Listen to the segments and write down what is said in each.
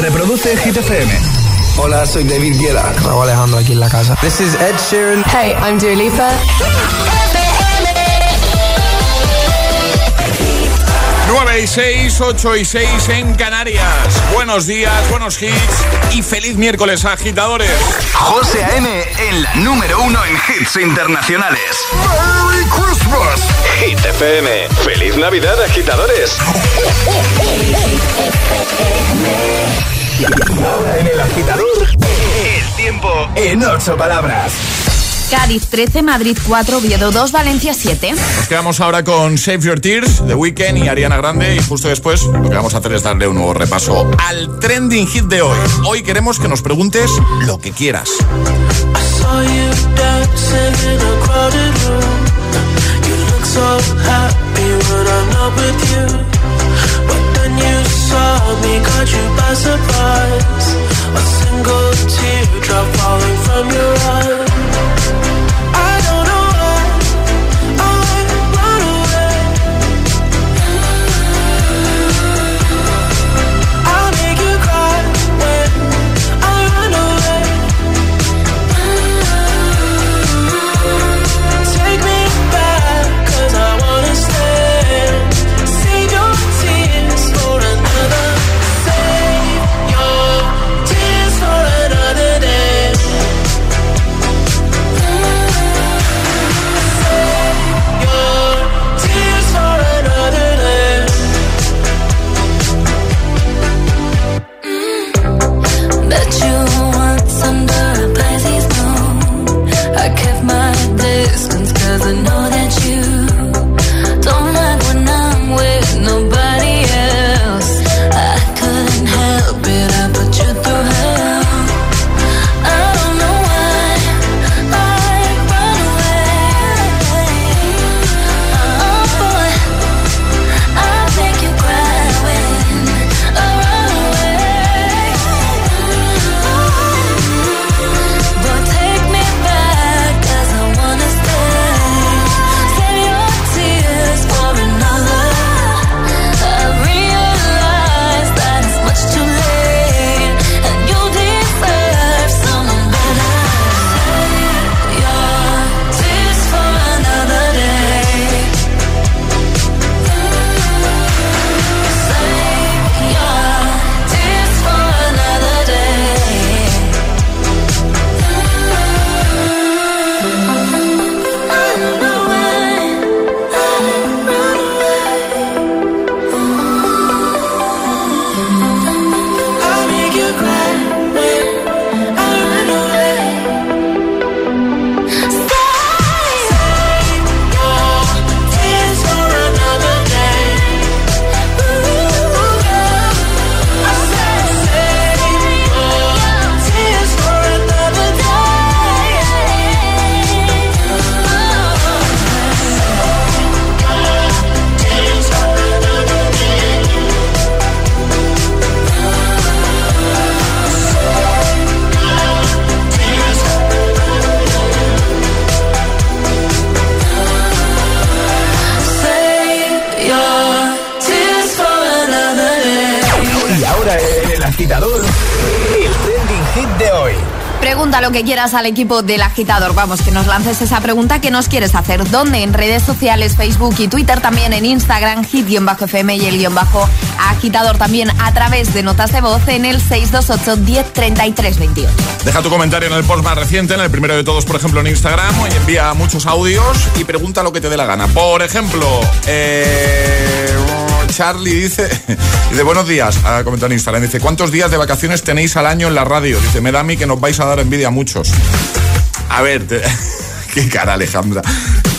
Reproduce Hit FM. Hola, soy David Guetta. Raúl Alejandro aquí en la casa. This is Ed Sheeran. Hey, I'm Dua Lipa. Y 6, 8 y 6 en Canarias. Buenos días, buenos hits y feliz miércoles, agitadores. José A.M. en la número uno en hits internacionales. ¡Merry Christmas! Hit FM. ¡Feliz Navidad, agitadores! Ahora en el agitador, el tiempo en ocho palabras. Cádiz 13, Madrid 4, Oviedo 2, Valencia 7. Nos quedamos ahora con Save Your Tears, The Weeknd y Ariana Grande. Y justo después lo que vamos a hacer es darle un nuevo repaso al trending hit de hoy. Hoy queremos que nos preguntes lo que quieras. A single teardrop falling from your eye lo que quieras al equipo del agitador. Vamos, que nos lances esa pregunta que nos quieres hacer. ¿Dónde? En redes sociales, Facebook y Twitter, también en Instagram, hit-fm y el guion bajo agitador también a través de notas de voz en el 628 1033 28. Deja tu comentario en el post más reciente, en el primero de todos, por ejemplo, en Instagram, y envía muchos audios y pregunta lo que te dé la gana. Por ejemplo, eh Charlie dice, dice, buenos días, ha comentado en Instagram, dice, ¿cuántos días de vacaciones tenéis al año en la radio? Dice, me da a mí que nos vais a dar envidia a muchos. A ver, qué cara Alejandra.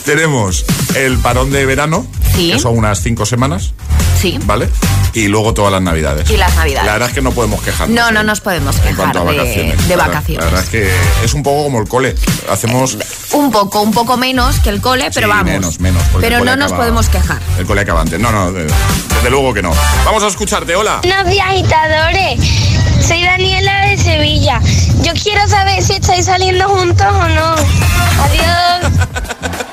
Tenemos el parón de verano, que son unas cinco semanas. Sí. ¿Vale? y luego todas las navidades. Y las navidades. La verdad es que no podemos quejarnos. No, no ¿eh? nos podemos quejar en cuanto a vacaciones. De, vacaciones. La, verdad es que es un poco como el cole. Hacemos... Eh, un poco, un poco menos que el cole, pero vamos. Menos, menos. Pero no nos podemos quejar. El cole acaba antes. No, no, desde luego que no. Vamos a escucharte, hola. Buenos días, agitadores. Soy Daniela de Sevilla. Yo quiero saber si estáis saliendo juntos o no. Adiós.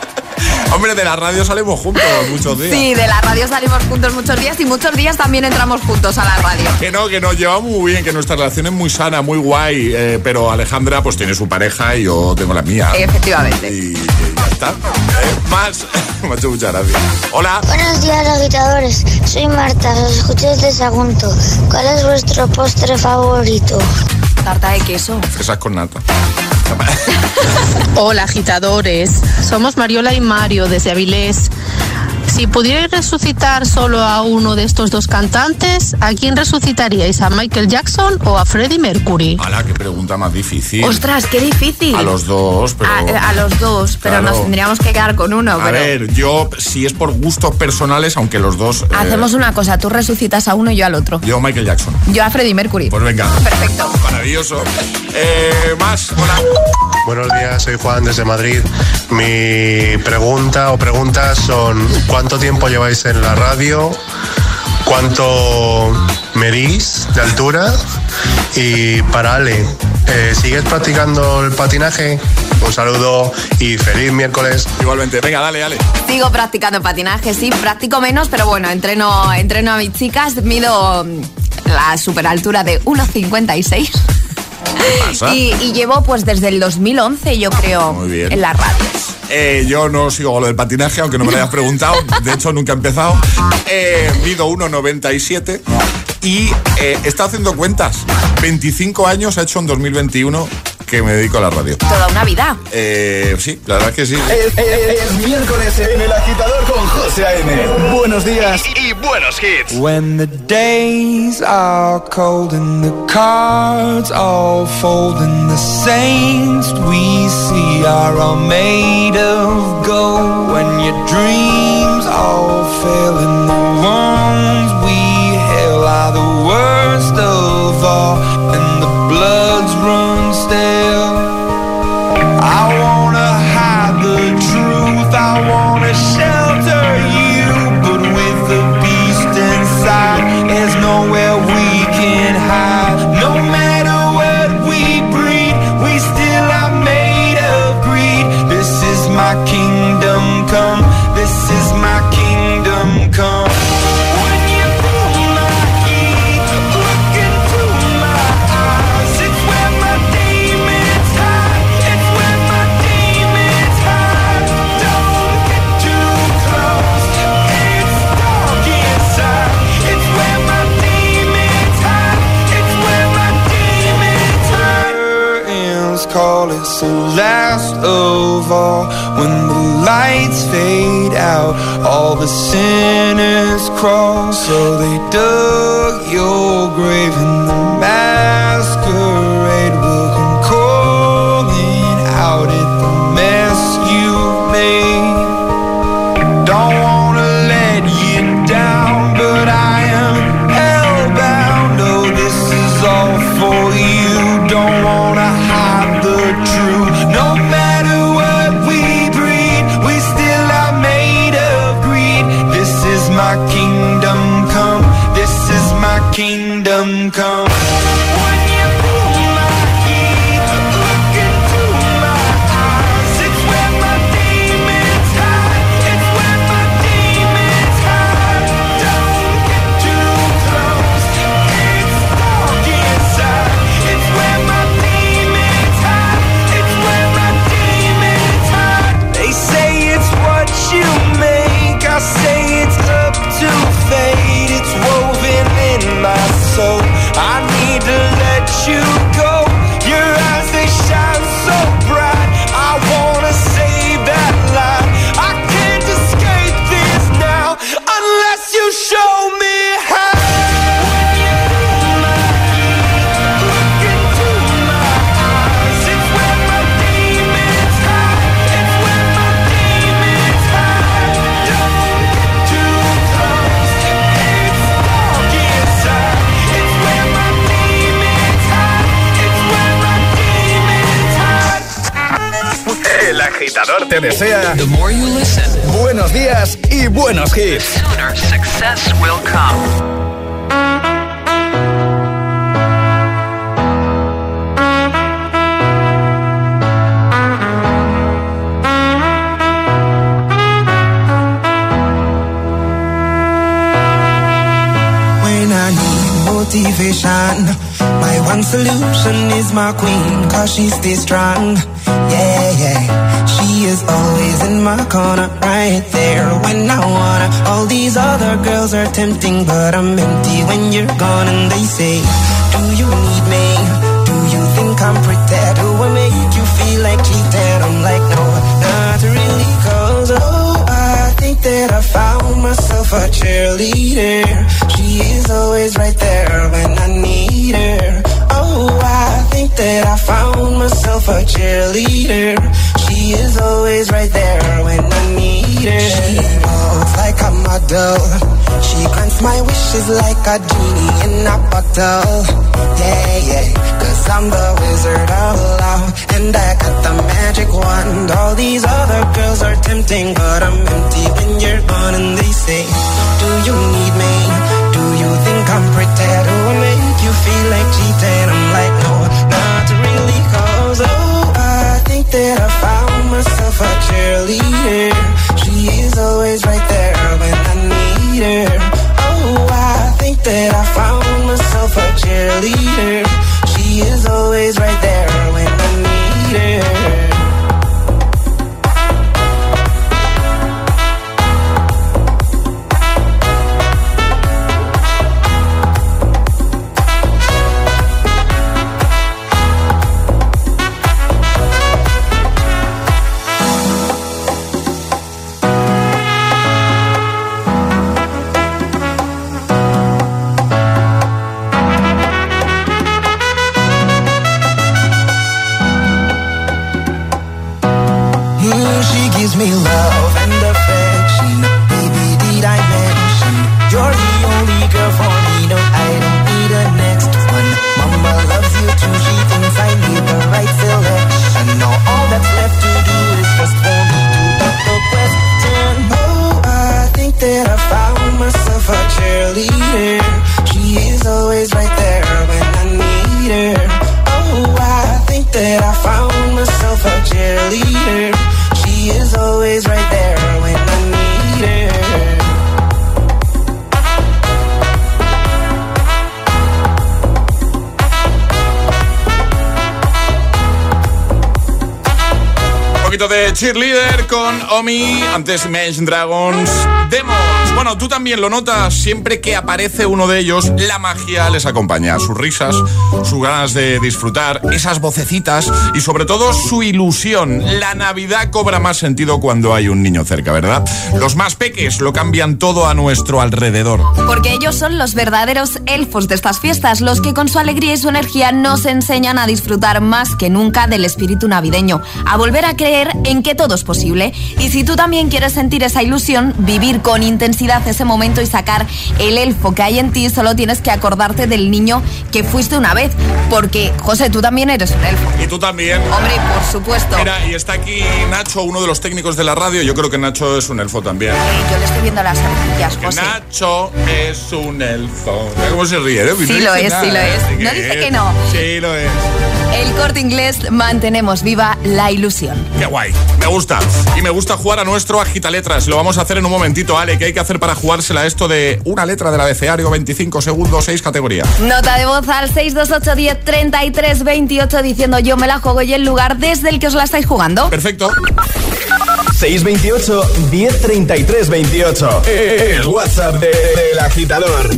Hombre, de la radio salimos juntos muchos días. Sí, de la radio salimos juntos muchos días y muchos días también entramos juntos a la radio. Que no, que nos llevamos muy bien, que nuestra relación es muy sana, muy guay. eh, pero Alejandra, pues tiene su pareja y yo tengo la mía. Efectivamente. Y, y ya está. Eh, más. Me ha hecho muchas gracias. Hola. Buenos días, agitadores. Soy Marta, os escucho desde Sagunto. ¿Cuál es vuestro postre favorito? Tarta de queso. Fresas con nata. Hola agitadores, somos Mariola y Mario desde Avilés. Si pudierais resucitar solo a uno de estos dos cantantes, ¿a quién resucitaríais? ¿A Michael Jackson o a Freddie Mercury? Ala, qué pregunta más difícil. Ostras, qué difícil. A los dos, pero. A, a los dos, pero Claro. nos tendríamos que quedar con uno. A pero ver, yo, si es por gustos personales, aunque los dos. eh, Hacemos una cosa, tú resucitas a uno y yo al otro. Yo, Michael Jackson. Yo a Freddie Mercury. Pues venga. Perfecto. Maravilloso. Eh, más, hola. Buenos días, soy Juan desde Madrid. Mi pregunta o preguntas son ¿cuánto tiempo lleváis en la radio? ¿Cuánto medís de altura? Y para Ale, eh, ¿sigues practicando el patinaje? Un saludo y feliz miércoles. Igualmente, venga, dale, dale. Sigo practicando patinaje, sí, practico menos, pero bueno, entreno, entreno a mis chicas, mido la super altura de 1,56 ¿Qué pasa? y, y llevo pues desde el 2011 yo creo Muy bien. en la radio. Eh, yo no sigo lo del patinaje, aunque no me lo hayas preguntado. De hecho, nunca he empezado. Eh, mido 1,97 y eh, estado haciendo cuentas. 25 años he hecho en 2021 que me dedico a la radio. Toda una vida. Eh, sí, la verdad es que sí. Es, es- es miércoles en el agitador con José A.M. Buenos días y buenos hits. When the days are cold and the cards all fold and the saints we see are all made of gold. When your dreams all fail and the ones we hail are the worst of all te desea the more you listen, buenos días y buenos hits. Sooner success will come. motivation. My one solution is my queen, cause she stays strong. Yeah, yeah. She is always in my corner, right there when I wanna. All these other girls are tempting, but I'm empty when you're gone. And they say, Do you need me? Do you think I'm pretty? Do I make you feel like cheating? I'm like, no, not really, cause oh, I think that I found myself a cheerleader. She is always right there when I need her. Oh, I think that I found myself a cheerleader. She is always right there when I need her. She walks like a model. She grants my wishes like a genie in a bottle. Yeah, yeah. Cause I'm the wizard of love. And I got the magic wand. All these other girls are tempting, but I'm empty when you're gone. And they say, Do you need cheerleader con Omi, antes Imagine Dragons. Tú también lo notas, siempre que aparece uno de ellos, la magia les acompaña. Sus risas, sus ganas de disfrutar, esas vocecitas y sobre todo su ilusión. La Navidad cobra más sentido cuando hay un niño cerca, ¿verdad? Los más peques lo cambian todo a nuestro alrededor. Porque ellos son los verdaderos elfos de estas fiestas, los que con su alegría y su energía nos enseñan a disfrutar más que nunca del espíritu navideño, a volver a creer en que todo es posible. Y si tú también quieres sentir esa ilusión, vivir con intensidad ese momento y sacar el elfo que hay en ti, solo tienes que acordarte del niño que fuiste una vez. Porque, José, tú también eres un elfo. Y tú también. Hombre, por supuesto. Mira, y está aquí Nacho, uno de los técnicos de la radio. Yo creo que Nacho es un elfo también. Eh, yo le estoy viendo las orejas, José. Nacho es un elfo. Cómo se ríe, ¿eh? Sí No lo es, sí nada, lo ¿eh? es. Sí No dice que no. Sí lo es. El corte inglés mantenemos viva la ilusión. Qué guay, me gusta. Y me gusta jugar a nuestro agita letras. Lo vamos a hacer en un momentito, Ale. ¿Qué hay que hacer para jugársela a esto de una letra del abecedario, 25 segundos, 6 categorías? Nota de voz al 628 10 33 28 diciendo yo me la juego y el lugar desde el que os la estáis jugando. Perfecto. 628 1033 28. El WhatsApp de- del agitador.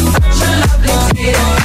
love, je love les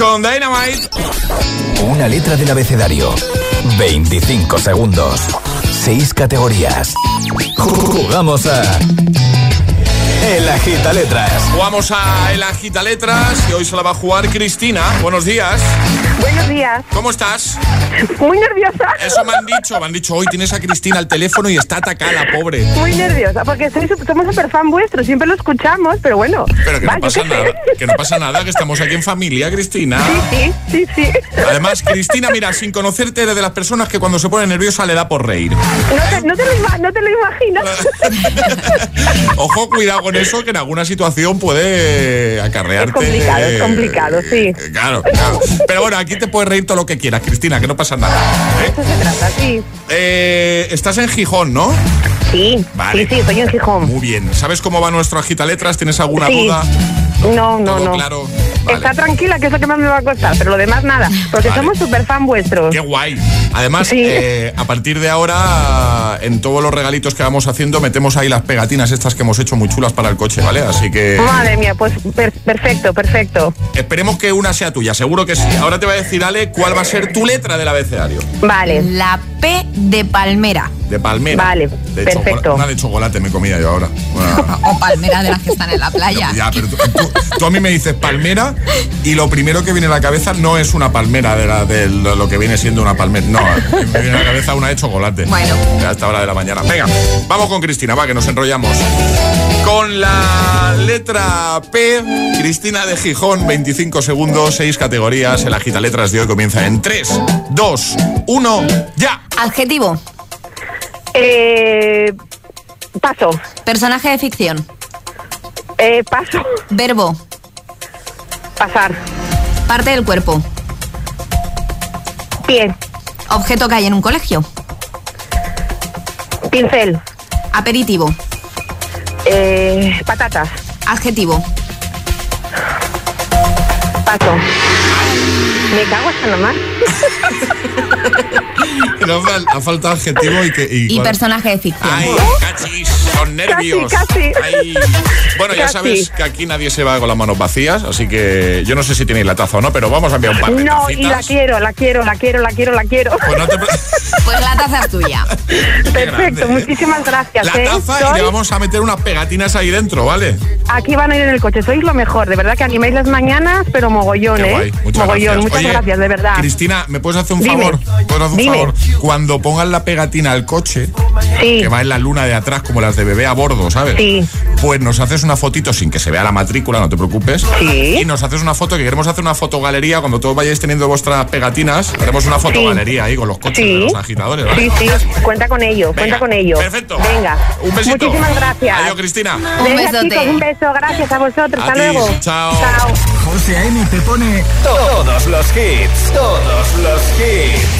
con Dynamite. Una letra del abecedario. 25 segundos. 6 categorías. Jugamos a. El agita letras. Jugamos a El Agita Letras y hoy se la va a jugar Cristina. Buenos días. Buenos días. ¿Cómo estás? Muy nerviosa. Eso me han dicho, me han dicho, hoy tienes a Cristina al teléfono y está atacada, la pobre. Muy nerviosa, porque soy, somos súper fan vuestro, siempre lo escuchamos, pero bueno. Pero que va, no pasa nada, sé. que no pasa nada, que estamos aquí en familia, Cristina. Sí, sí, sí. Además, Cristina, mira, sin conocerte, eres de las personas que cuando se pone nerviosa le da por reír. No te, no te lo, no te lo imaginas. Ojo, cuidado con eso, que en alguna situación puede acarrearte. Es complicado, es complicado, sí. Claro, claro. Pero bueno, aquí te puedes reír todo lo que quieras, Cristina, que no pasa nada. ¿eh? Eso se trata, sí. Eh, estás en Gijón, ¿no? Sí, Vale. sí, sí, estoy en Gijón. Muy bien. ¿Sabes cómo va nuestro agita letras? ¿Tienes alguna Sí. duda? No, no, Todo no. claro. Vale. Está tranquila, que es lo que más me va a costar, pero lo demás nada, porque Vale. somos súper fan vuestros. Qué guay. Además, Sí. eh, a partir de ahora, en todos los regalitos que vamos haciendo, metemos ahí las pegatinas estas que hemos hecho muy chulas para el coche, ¿vale? Así que Madre mía, pues per- perfecto, perfecto. esperemos que una sea tuya, seguro que sí. Ahora te va a decir, Ale, cuál va a ser tu letra del abecedario. Vale. La P de palmera. De palmera. Vale, De perfecto. chocolate- Una de chocolate me comía yo ahora. Una- O palmera de las que están en la playa. Ya, pero tú, tú- tú a mí me dices palmera y lo primero que viene a la cabeza no es una palmera de, la, de lo lo que viene siendo una palmera. No, me viene a la cabeza una de chocolate. Bueno. A esta hora de la mañana. Venga, vamos con Cristina, va, que nos enrollamos. Con la letra P. Cristina de Gijón, 25 segundos, 6 categorías. El agita letras de hoy comienza en 3, 2, 1, ya. Adjetivo. Eh, paso. Personaje de ficción. Eh, paso. Verbo. Pasar. Parte del cuerpo. Pie. Objeto que hay en un colegio. Pincel. Aperitivo. Eh, patatas. Adjetivo. Paso. Me cago hasta nomás. No, ha faltado adjetivo y que. Y cuál- personaje de ficción. Ay, cachis, son nervios. Casi, casi. Ay. Bueno, ya sabes que aquí nadie se va con las manos vacías, así que yo no sé si tenéis la taza o no, pero vamos a enviar un par de No, y la quiero, la quiero, la quiero, la quiero, la quiero. Pues no te pre- Pues la taza es tuya. Perfecto, grande, muchísimas gracias. la ¿eh? taza y le vamos a meter unas pegatinas ahí dentro, ¿vale? Aquí van a ir en el coche, sois lo mejor, de verdad que animáis las mañañas, pero mogollón, Qué ¿eh? guay, muchas mogollón, gracias. muchas Oye, gracias, de verdad. Cristina, ¿me puedes hacer un Dime. favor? ¿Puedes hacer un Dime. favor? Cuando pongan la pegatina al coche, Sí, que va en la luna de atrás como las de bebé a bordo, ¿sabes? Sí. Pues nos haces una fotito sin que se vea la matrícula, no te preocupes. Sí. Y nos haces una foto, que queremos hacer una fotogalería. Cuando todos vayáis teniendo vuestras pegatinas, haremos una fotogalería ahí con los coches Sí. de los agitadores, ¿vale? sí, sí, cuenta con ello, Venga, cuenta con ello. Perfecto. Venga, Un besito. muchísimas gracias. Adiós, Cristina. Un Venga, besote. chicos, un beso, gracias a vosotros, A hasta ti, luego. chao. Chao. José A.M. te pone todos los hits, todos los hits.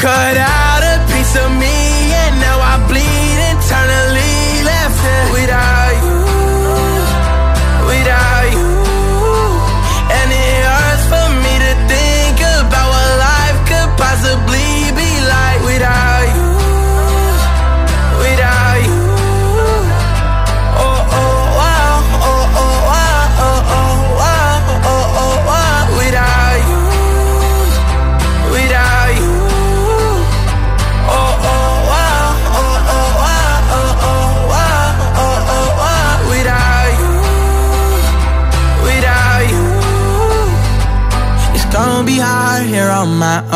Cut out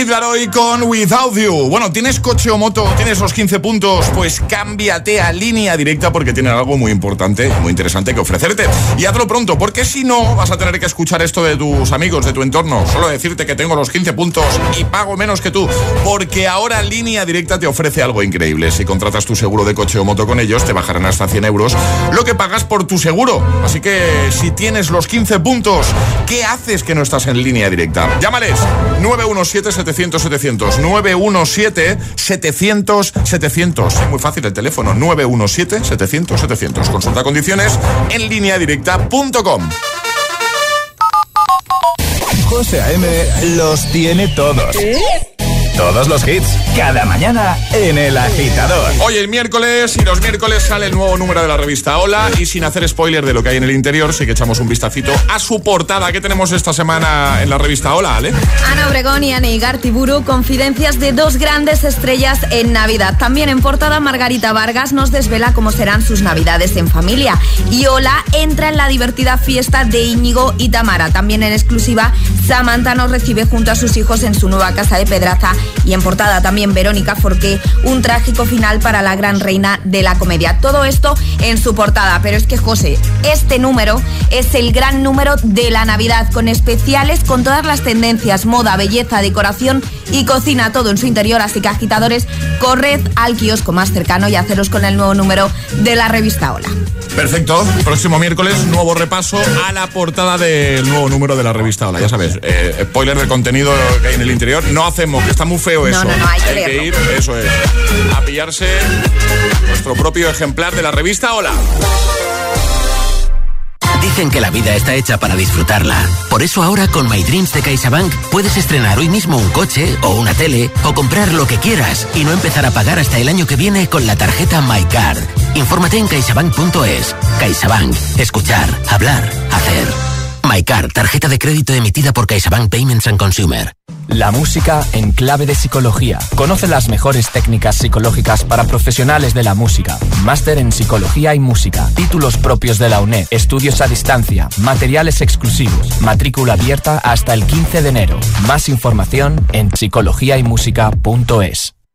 Kid con Without You. Bueno, ¿tienes coche o moto? ¿Tienes los 15 puntos? Pues cámbiate a línea directa porque tienen algo muy importante, muy interesante que ofrecerte. Y hazlo pronto, porque si no, vas a tener que escuchar esto de tus amigos, de tu entorno. Solo decirte que tengo los 15 puntos y pago menos que tú. Porque ahora línea directa te ofrece algo increíble. Si contratas tu seguro de coche o moto con ellos, te bajarán hasta 100 euros lo que pagas por tu seguro. Así que si tienes los 15 puntos, ¿qué haces que no estás en línea directa? Llámales 917-700-700. 917-700-700. Es muy fácil el teléfono. 917-700-700. Consulta condiciones en línea directa.com. José A.M. los tiene todos. Todos los hits, cada mañana en El Agitador. Hoy es miércoles y los miércoles sale el nuevo número de la revista Hola y sin hacer spoiler de lo que hay en el interior, sí que echamos un vistacito a su portada. ¿Qué tenemos esta semana en la revista Hola, Ale? Ana Obregón y Anne Tiburu, confidencias de dos grandes estrellas en Navidad. También en portada Margarita Vargas nos desvela cómo serán sus Navidades en familia. Y Hola entra en la divertida fiesta de Íñigo y Tamara. También en exclusiva, Samantha nos recibe junto a sus hijos en su nueva casa de Pedraza y en portada también Verónica Forqué, un trágico final para la gran reina de la comedia. Todo esto en su portada, pero es que José, este número es el gran número de la Navidad, con especiales con todas las tendencias, moda, belleza, decoración y cocina, todo en su interior, así que agitadores, corred al kiosco más cercano y haceros con el nuevo número de la revista Hola. Perfecto, próximo miércoles, nuevo repaso a la portada del nuevo número de la revista Hola. Ya sabes, eh, spoiler del contenido que hay en el interior. No hacemos, que está muy feo eso. No, no, no, hay que, ir, eso es, a pillarse nuestro propio ejemplar de la revista Hola. Dicen que la vida está hecha para disfrutarla. Por eso ahora con My Dreams de CaixaBank puedes estrenar hoy mismo un coche o una tele o comprar lo que quieras y no empezar a pagar hasta el año que viene con la tarjeta MyCard. Infórmate en caixabank.es. CaixaBank. Escuchar, hablar, hacer. MyCard, tarjeta de crédito emitida por CaixaBank Payments and Consumer. La música en clave de psicología. Conoce las mejores técnicas psicológicas para profesionales de la música. Máster en psicología y música. Títulos propios de la UNED. Estudios a distancia. Materiales exclusivos. Matrícula abierta hasta el 15 de enero. Más información en psicologiaymusica.es.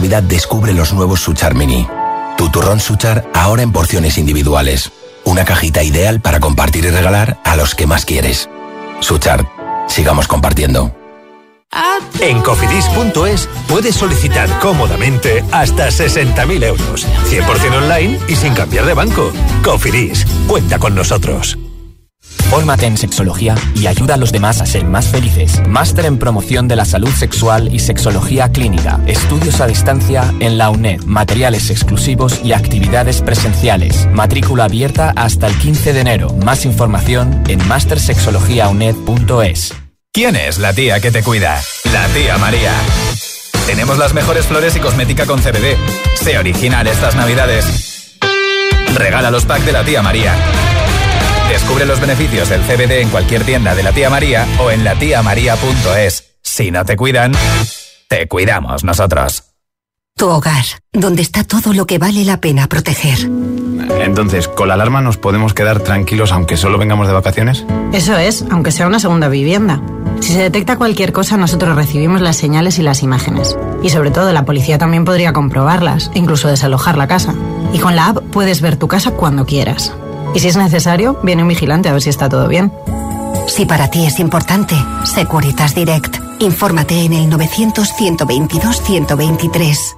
Descubre los nuevos Suchar Mini. Tu turrón Suchar ahora en porciones individuales. Una cajita ideal para compartir y regalar a los que más quieres. Suchar, sigamos compartiendo. En cofidis.es puedes solicitar cómodamente hasta 60.000 euros, 100% online y sin cambiar de banco. Cofidis, cuenta con nosotros. Fórmate en sexología y ayuda a los demás a ser más felices. Máster en promoción de la salud sexual y sexología clínica. Estudios a distancia en la UNED. Materiales exclusivos y actividades presenciales. Matrícula abierta hasta el 15 de enero. Más información en mastersexologiauned.es. ¿Quién es la tía que te cuida? La tía María. Tenemos las mejores flores y cosmética con CBD. Sé original estas navidades. Regala los packs de la tía María. Descubre los beneficios del CBD en cualquier tienda de la tía María o en latiamaría.es. Si no te cuidan, te cuidamos nosotros. Tu hogar, donde está todo lo que vale la pena proteger. Entonces, ¿con la alarma nos podemos quedar tranquilos aunque solo vengamos de vacaciones? Eso es, aunque sea una segunda vivienda. Si se detecta cualquier cosa, nosotros recibimos las señales y las imágenes. Y sobre todo, la policía también podría comprobarlas, incluso desalojar la casa. Y con la app puedes ver tu casa cuando quieras. Y si es necesario, viene un vigilante a ver si está todo bien. Si para ti es importante, Securitas Direct. Infórmate en el 900-122-123.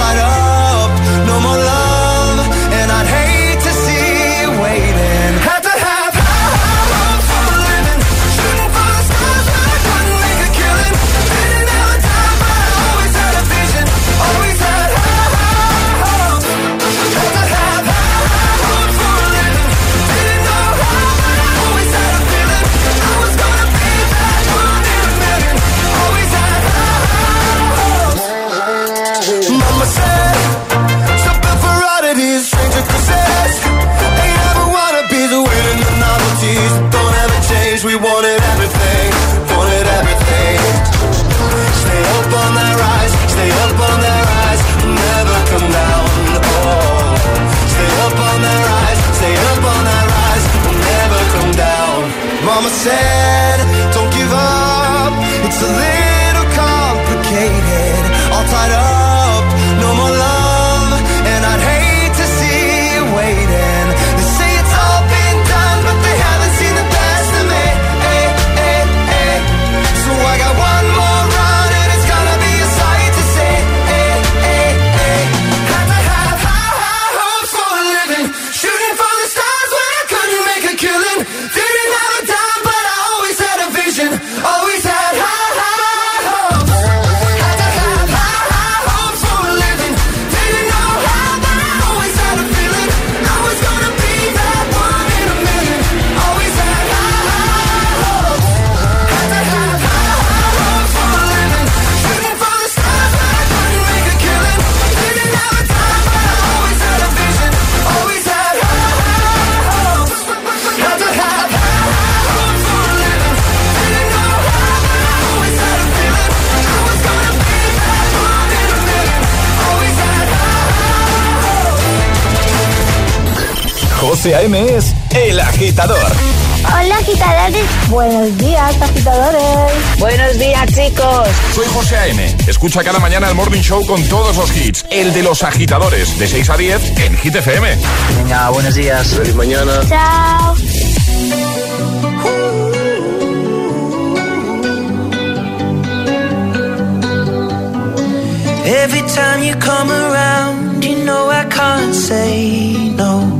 fight up A.M. es El Agitador. Hola agitadores. Buenos días agitadores. Buenos días chicos. Soy José A.M. Escucha cada mañana el Morning Show con todos los hits. El de los agitadores de 6 a 10 en Hit FM. Venga, buenos días. Feliz mañana. Chao. Every time you come around, you know I can't say no.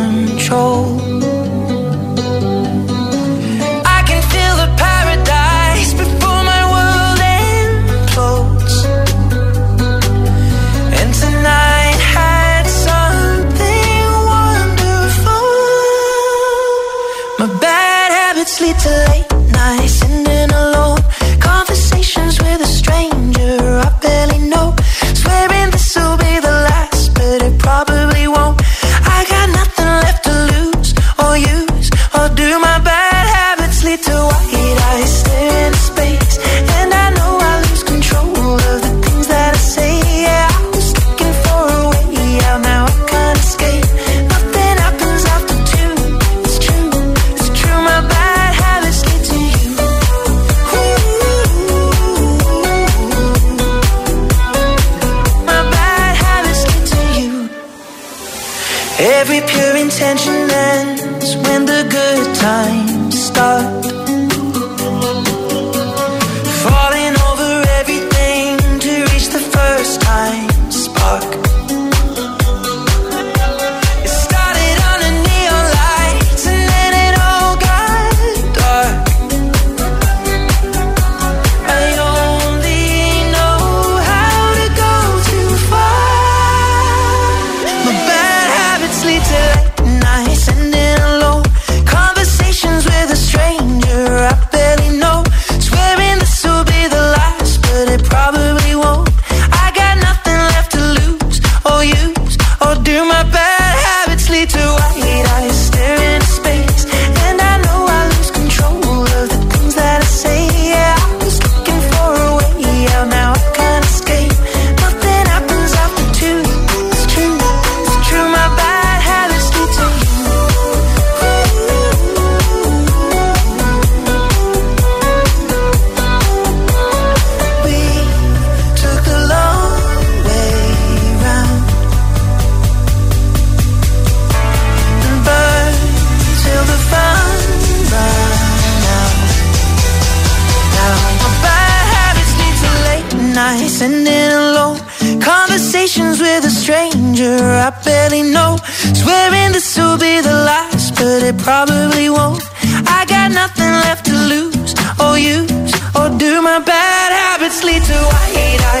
Lead to white eyes staring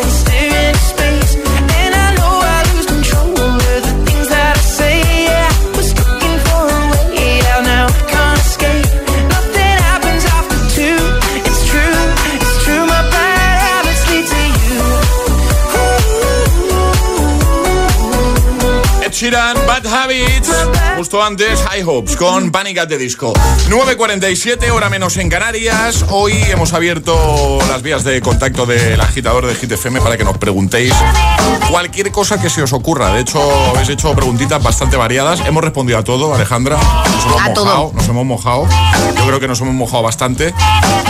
Justo antes, High Hopes con Panic at the Disco. 9.47, hora menos en Canarias. Hoy hemos abierto las vías de contacto del agitador de Hit FM para que nos preguntéis cualquier cosa que se os ocurra. De hecho, habéis hecho preguntitas bastante variadas. Hemos respondido a todo, Alejandra. Nos hemos A mojado, todo. nos hemos mojado. Yo creo que nos hemos mojado bastante.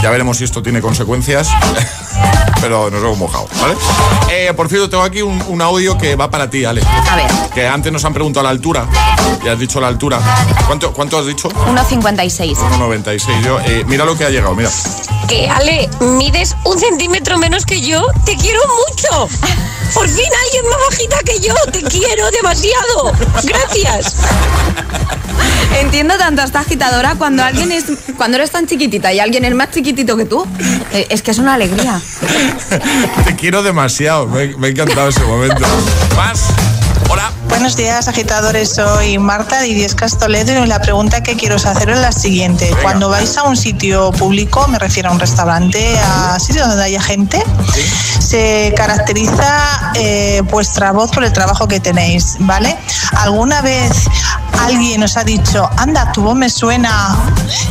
Ya veremos si esto tiene consecuencias. Pero nos hemos mojado, ¿vale? Eh, por cierto, tengo aquí un, un audio que va para ti, Ale. A ver, Que antes nos han preguntado la altura. Y has dicho la altura. ¿Cuánto, cuánto has dicho? 1,56. 1,96. Yo, eh, mira lo que ha llegado, mira. Que Ale, mides un centímetro menos que yo. Te quiero mucho. Por fin alguien más bajita que yo. Te quiero demasiado. Gracias. Entiendo tanto a esta agitadora cuando alguien es cuando eres tan chiquitita y alguien es más chiquitito que tú. eh, Es que es una alegría. Te quiero demasiado. Me, me ha encantado ese momento. Más. Hola. Buenos días, agitadores. Soy Marta de Idiescas Toledo y la pregunta que quiero hacer es la siguiente. Venga. Cuando vais a un sitio público, me refiero a un restaurante, a sitios donde haya gente, se caracteriza eh, vuestra voz por el trabajo que tenéis, ¿vale? ¿Alguna vez alguien os ha dicho, anda, tu voz me suena,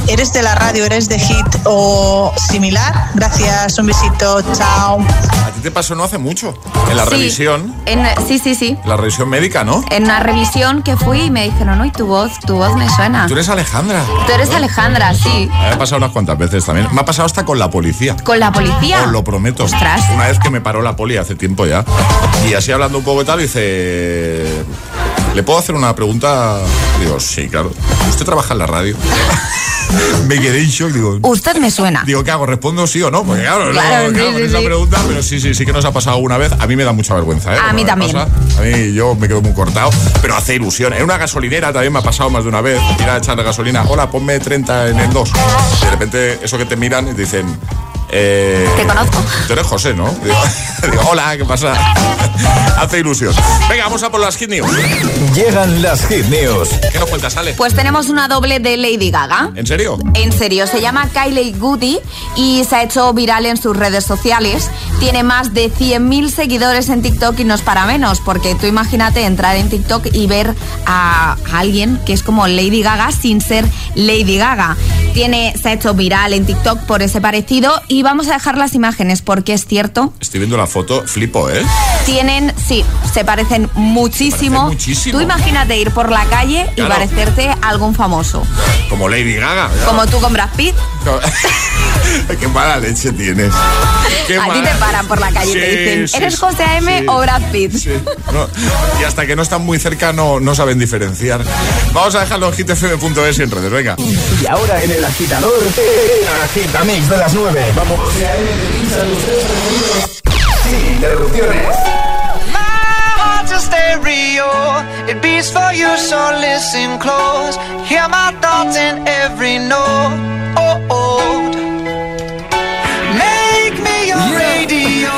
eres de la radio, eres de hit o similar? Gracias, un besito, chao. A ti te pasó no hace mucho. En la Sí. revisión. En, sí, sí, sí. La revisión médica, ¿no? En una revisión que fui y me dijeron, no, y tu voz, tu voz me suena. Tú eres Alejandra. Tú eres Alejandra, sí. Me ha pasado unas cuantas veces también. Me ha pasado hasta con la policía. Con la policía. Os lo prometo. Ostras. Una vez que me paró la poli hace tiempo ya. Y así hablando un poco y tal, dice. ¿Le puedo hacer una pregunta? Digo, sí, claro. ¿Usted trabaja en la radio? me quedé en shock, digo. Usted me suena. Digo, ¿qué hago? ¿Respondo sí o no? Porque claro, Claro, no, sí, claro, con sí, esa sí. pregunta, pero sí, sí, sí que nos ha pasado alguna vez. A mí me da mucha vergüenza, ¿eh? A mí también. pasa. a mí yo me quedo muy cortado, pero hace ilusión. En una gasolinera también me ha pasado más de una vez. Ir a echarle gasolina. Hola, ponme 30 en el 2. De repente, eso que te miran y te dicen. Eh, Te conozco. Tú eres José, ¿no? Digo, digo, hola, ¿qué pasa? Hace ilusión. Venga, vamos a por las Hit News. Llegan las Hit News. ¿Qué nos cuentas, Ale? Pues tenemos una doble de Lady Gaga. ¿En serio? En serio, se llama Kylie Goody y se ha hecho viral en sus redes sociales. Tiene más de 100.000 seguidores en TikTok y no es para menos, porque tú imagínate entrar en TikTok y ver a alguien que es como Lady Gaga sin ser Lady Gaga. Tiene, se ha hecho viral en TikTok por ese parecido y Y vamos a dejar las imágenes porque es cierto. Estoy viendo la foto, flipo, ¿eh? Tienen, sí, se parecen muchísimo. Parecen muchísimo. Tú imagínate ir por la calle y parecerte a algún famoso. Como Lady Gaga. ¿verdad? Como tú con Brad Pitt. Qué mala leche tienes. Qué a ti te paran por la calle y te dicen, sí, ¿eres José A.M. sí. o Brad Pitt? No, y hasta que no están muy cerca no, no saben diferenciar. Vamos a dejarlo en hitfm.es y en redes, venga. Y ahora en el agitador, el agitamix de las 9. Vamos. Sin interrupciones. My heart's a stereo. It beats for you, so listen close. Hear my thoughts in every note. Oh old Make me your radio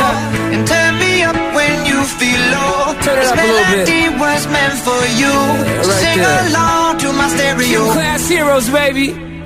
and turn me up when you feel low. Turn it this up a little bit. melody was meant for you. Yeah, So right sing there. along to my stereo. Gym class heroes, baby.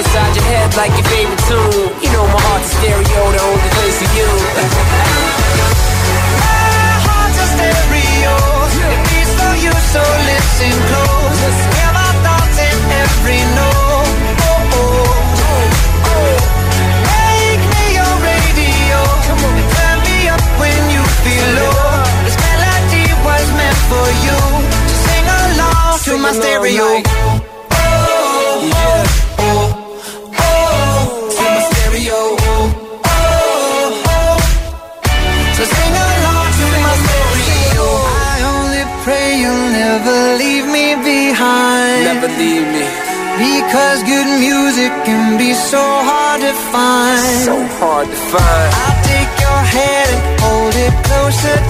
Keep me stuck inside your head like your favorite tune. You know my heart's a stereo, the only place for you. My heart's a stereo. It beats for you, so listen close. Hear my thoughts in every note. Oh, oh. Make me your radio and turn me up when you feel low. This melody was meant for you, so sing along to my stereo. To Because good music can be so hard to find. So hard to find. I'll take your hand and hold it closer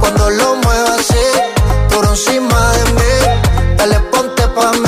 Cuando lo muevas así, tú encima de mí. Dale, ponte pa' mí,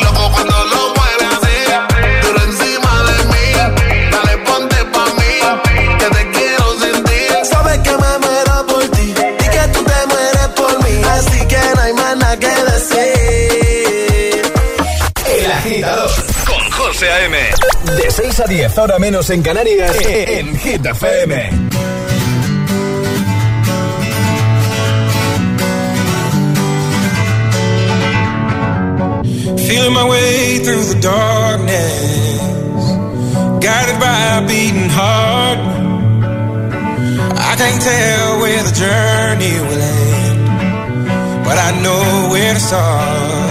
José A.M. De 6 a 10, ahora menos en Canarias, en Hit FM. Feeling my way through the darkness, guided by a beating heart. I can't tell where the journey will end, but I know where to start.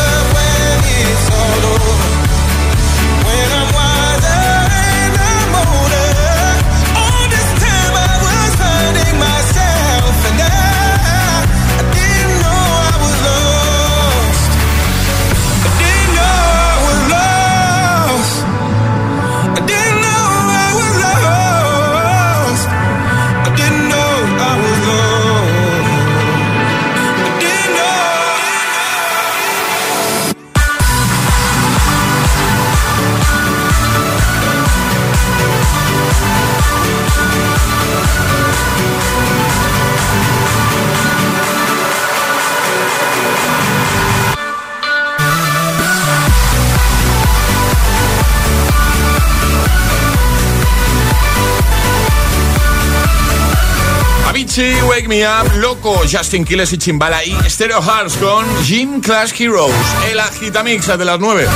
Me Up, Loco, Justin Quiles y Chimbala y Stereo Hearts con Gym Clash Heroes, el agitamix de las 9.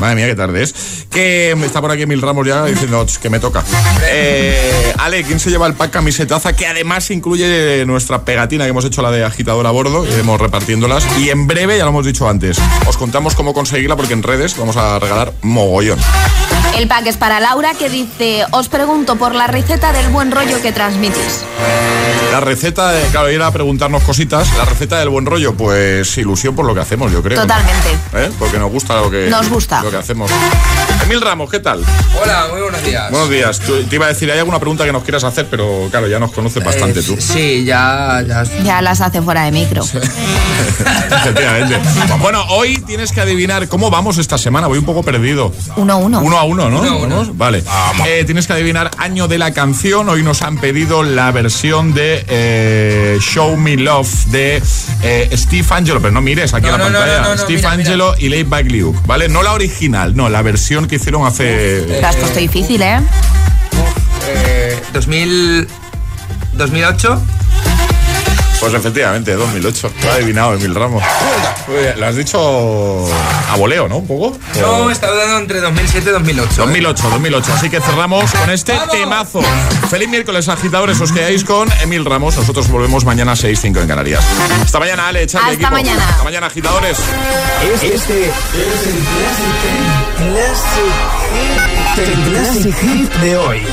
Madre mía, qué tarde es. Que está por aquí Mil Ramos ya diciendo "Ch, que me toca. Eh, Ale, ¿quién se lleva el pack camisetaza? Que además incluye nuestra pegatina que hemos hecho la de agitador a bordo, y iremos repartiéndolas. Y en breve, ya lo hemos dicho antes, os contamos cómo conseguirla porque en redes vamos a regalar mogollón. El pack es para Laura que dice, os pregunto por la receta del buen rollo que transmitís. La receta, de, claro, ir a preguntarnos cositas. La receta del buen rollo, pues ilusión por lo que hacemos, yo creo. Totalmente. ¿Eh? Porque nos gusta lo que, Nos gusta. Lo que hacemos. Emil Ramos, ¿qué tal? Hola, muy buenos días. Buenos días. Tú- te iba a decir, hay alguna pregunta que nos quieras hacer, pero claro, ya nos conoces bastante Eh, tú. Sí, ya, ya. Ya las hace fuera de micro. Efectivamente. Bueno, hoy tienes que adivinar cómo vamos esta semana. Voy un poco perdido. Uno a uno. Uno a uno, ¿no? Uno a uno. ¿Vamos? Vale. Eh, tienes que adivinar año de la canción. Hoy nos han pedido la versión de eh, Show Me Love de eh, Steve Angelo. Pero no mires aquí No, en la no, pantalla. no, no, Steve mira, mira. Angelo y Late Back Luke, ¿vale? No la original, no, la versión que hicieron hace... Te has puesto difícil, ¿eh? Eh, 2000, 2008. Pues efectivamente, 2008. Lo ha adivinado Emil Ramos. Lo has dicho a voleo, ¿no? Un poco. No, estado dando entre 2007 y 2008. 2008, 2008. Así que cerramos con este temazo. Feliz miércoles, agitadores. Os quedáis con Emil Ramos. Nosotros volvemos mañana a 6.05 en Canarias. Hasta mañana, Ale. Hasta equipo. mañana. Hasta mañana, agitadores. Este es el Classic, el Classic Hit de hoy.